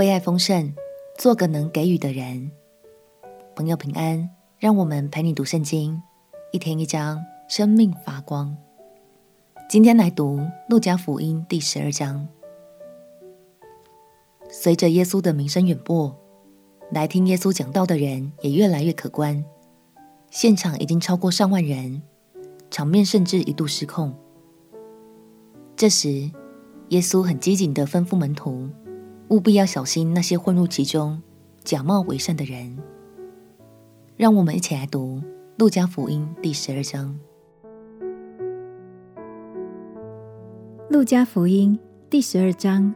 为爱丰盛，做个能给予的人。朋友平安，让我们陪你读圣经，一天一章，生命发光。今天来读路加福音第十二章。随着耶稣的名声远播，来听耶稣讲道的人也越来越可观，现场已经超过上万人，场面甚至一度失控。这时，耶稣很机警地吩咐门徒，务必要小心那些混入其中、假冒为善的人。让我们一起来读《路加福音》第十二章。《路加福音》第十二章。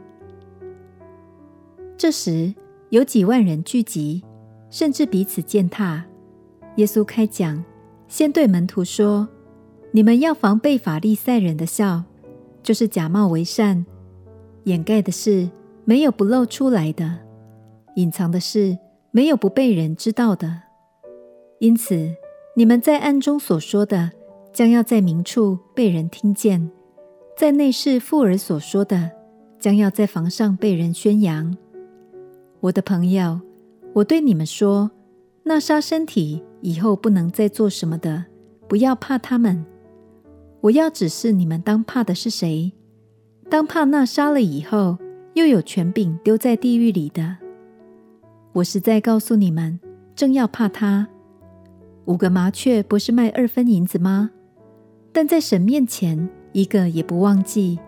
这时，有几万人聚集，甚至彼此践踏。耶稣开讲，先对门徒说：“你们要防备法利赛人的笑。”就是假冒为善，掩盖的事没有不露出来的，隐藏的事没有不被人知道的。因此，你们在暗中所说的，将要在明处被人听见；在内室妇儿所说的，将要在房上被人宣扬。我的朋友，我对你们说，那杀身体以后不能再做什么的，不要怕他们。我要指示你们当怕的是谁？当怕那杀了以后又有权柄丢在地狱里的。我是在告诉你们，正要怕他。五个麻雀不是卖二分银子吗？但在神面前一个也不忘记。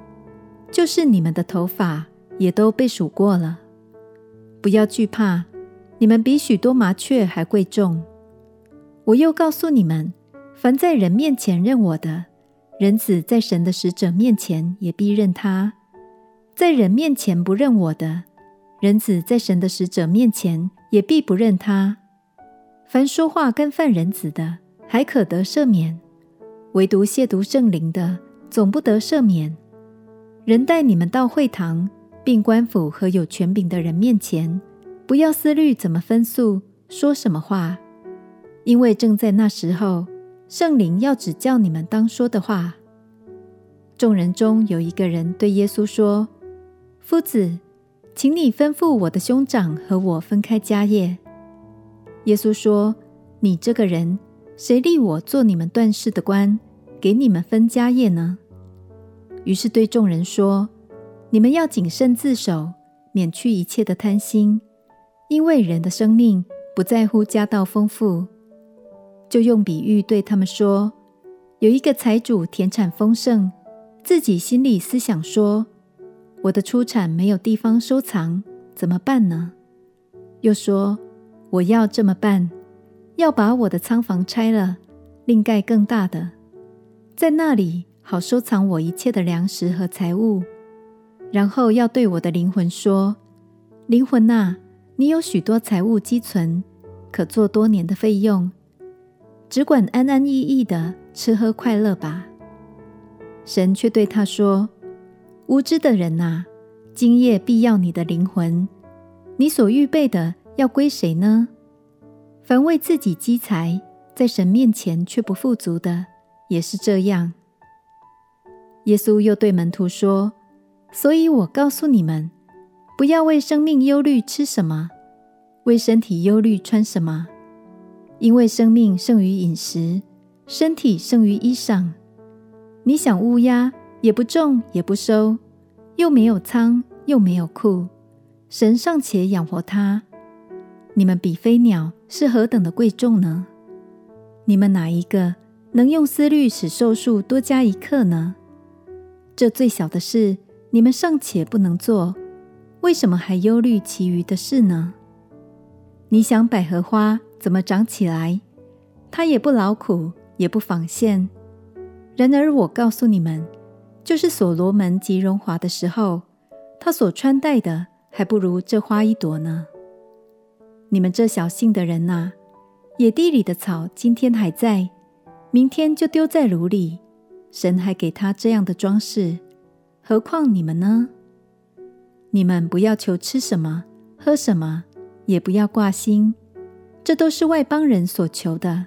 就是你们的头发也都被数过了。不要惧怕，你们比许多麻雀还贵重。我又告诉你们，凡在人面前认我的，人子在神的使者面前也必认他，在人面前不认我的，人子在神的使者面前也必不认他。凡说话干犯人子的，还可得赦免；唯独亵渎圣灵的，总不得赦免。人带你们到会堂，并官府和有权柄的人面前，不要思虑怎么分诉，说什么话，因为正在那时候。圣灵要指教你们当说的话。众人中有一个人对耶稣说：“夫子，请你吩咐我的兄长和我分开家业。”耶稣说：“你这个人，谁立我做你们断事的官，给你们分家业呢？”于是对众人说：“你们要谨慎自守，免去一切的贪心，因为人的生命不在乎家道丰富。”就用比喻对他们说：“有一个财主田产丰盛，自己心里思想说：我的出产没有地方收藏，怎么办呢？又说：我要这么办，要把我的仓房拆了，另盖更大的，在那里好收藏我一切的粮食和财物。然后要对我的灵魂说：灵魂哪，你有许多财物积存，可做多年的费用。”只管安安逸逸的吃喝快乐吧。神却对他说：“无知的人哪，今夜必要你的灵魂，你所预备的要归谁呢？凡为自己积财，在神面前却不富足的，也是这样。”耶稣又对门徒说：“所以我告诉你们，不要为生命忧虑吃什么，为身体忧虑穿什么。”因为生命胜于饮食，身体胜于衣裳。你想乌鸦也不种也不收，又没有仓又没有库，神尚且养活它，你们比飞鸟是何等的贵重呢？你们哪一个能用思虑使寿数多加一刻呢？这最小的事，你们尚且不能做，为什么还忧虑其余的事呢？你想百合花怎么长起来？它也不劳苦，也不纺线。然而我告诉你们，就是所罗门极荣华的时候，他所穿戴的还不如这花一朵呢。你们这小信的人哪，野地里的草今天还在，明天就丢在炉里。神还给他这样的装饰，何况你们呢？你们不要求吃什么，喝什么，也不要挂心。这都是外邦人所求的，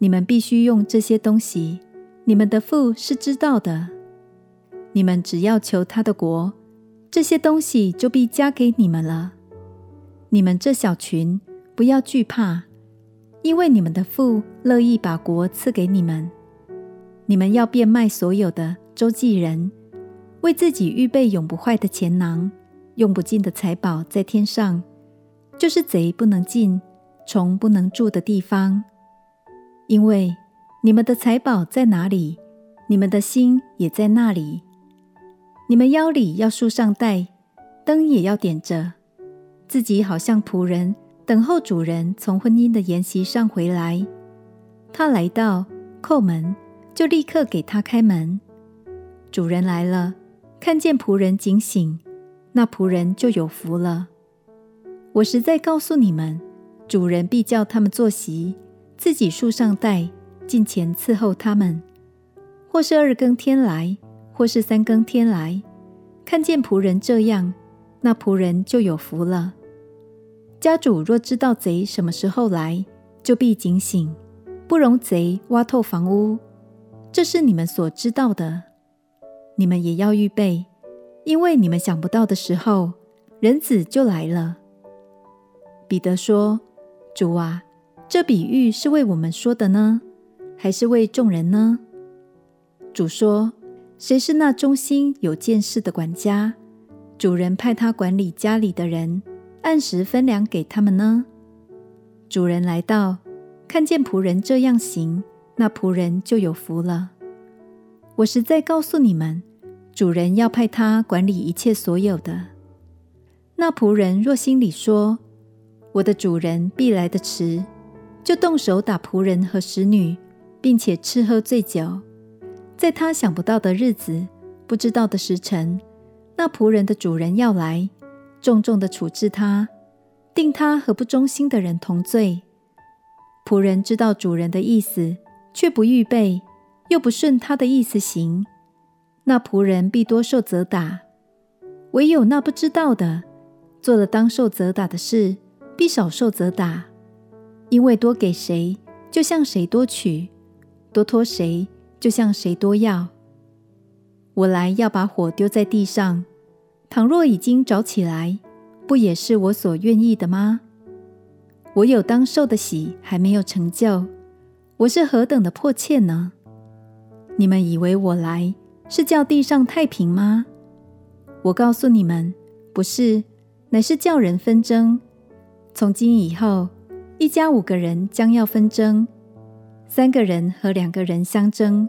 你们必须用这些东西。你们的父是知道的。你们只要求他的国，这些东西就必加给你们了。你们这小群，不要惧怕，因为你们的父乐意把国赐给你们。你们要变卖所有的，周济人，为自己预备永不坏的钱囊，用不尽的财宝在天上，就是贼不能进，虫不能住的地方。因为你们的财宝在哪里，你们的心也在那里。你们腰里要束上带，灯也要点着。自己好像仆人等候主人从婚姻的筵席上回来，他来到叩门，就立刻给他开门。主人来了，看见仆人警醒，那仆人就有福了。我实在告诉你们，主人必叫他们坐席，自己束上带，进前伺候他们。或是二更天来，或是三更天来，看见仆人这样，那仆人就有福了。家主若知道贼什么时候来，就必警醒，不容贼挖透房屋。这是你们所知道的，你们也要预备，因为你们想不到的时候，人子就来了。彼得说：“主啊，这比喻是为我们说的呢，还是为众人呢？”主说：“谁是那忠心有见识的管家？主人派他管理家里的人。”按时分粮给他们呢。主人来到，看见仆人这样行，那仆人就有福了。我实在告诉你们，主人要派他管理一切所有的。那仆人若心里说：“我的主人必来得迟”，就动手打仆人和使女，并且吃喝醉酒，在他想不到的日子，不知道的时辰，那仆人的主人要来。重重的处置他，定他和不忠心的人同罪。仆人知道主人的意思，却不预备，又不顺他的意思行，那仆人必多受责打。唯有那不知道的，做了当受责打的事，必少受责打。因为多给谁，就向谁多取；多托谁，就向谁多要。我来要把火丢在地上。倘若已经着起来，不也是我所愿意的吗？我有当受的喜还没有成就，我是何等的迫切呢？你们以为我来是叫地上太平吗？我告诉你们，不是，乃是叫人纷争。从今以后，一家五个人将要纷争，三个人和两个人相争，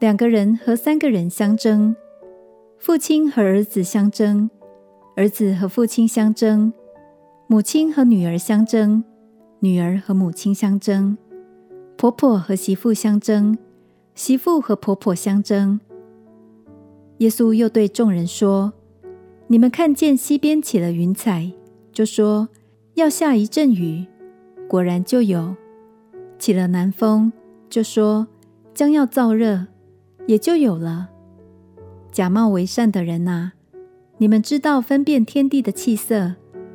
两个人和三个人相争。父亲和儿子相争，儿子和父亲相争，母亲和女儿相争，女儿和母亲相争，婆婆和媳妇相争，媳妇和婆婆相争。耶稣又对众人说：“你们看见西边起了云彩，就说要下一阵雨，果然就有；起了南风，就说将要燥热，也就有了。”假冒为善的人哪，你们知道分辨天地的气色，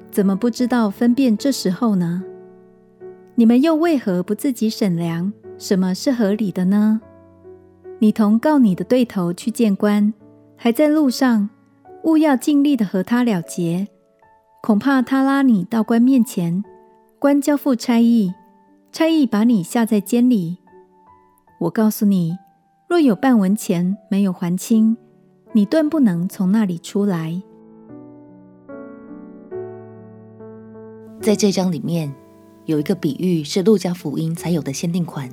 怎么不知道分辨这时候呢？你们又为何不自己审量什么是合理的呢？你同告你的对头去见官，还在路上，务要尽力的和他了结，恐怕他拉你到官面前，官交付差役，差役把你下在监里。我告诉你，若有半文钱没有还清，你断不能从那里出来。在这章里面有一个比喻，是路加福音才有的限定款，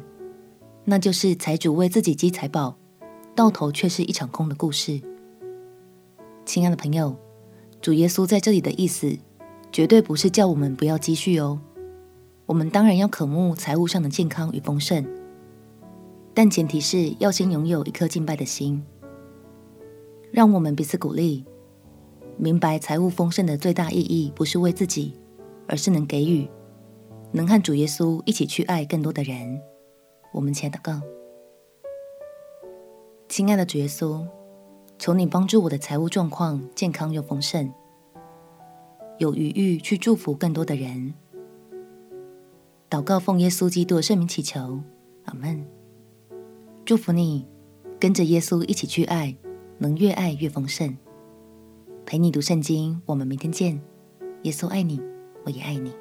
那就是财主为自己积财宝，到头却是一场空的故事。亲爱的朋友，主耶稣在这里的意思，绝对不是叫我们不要积蓄哦。我们当然要渴慕财务上的健康与丰盛，但前提是要先拥有一颗敬拜的心。让我们彼此鼓励，明白财务丰盛的最大意义不是为自己，而是能给予，能和主耶稣一起去爱更多的人。我们且祷告，亲爱的主耶稣，求你帮助我的财务状况健康又丰盛，有余裕去祝福更多的人。祷告奉耶稣基督的圣名祈求，阿门。祝福你，跟着耶稣一起去爱。能越爱越丰盛。陪你读圣经，我们明天见。耶稣爱你，我也爱你。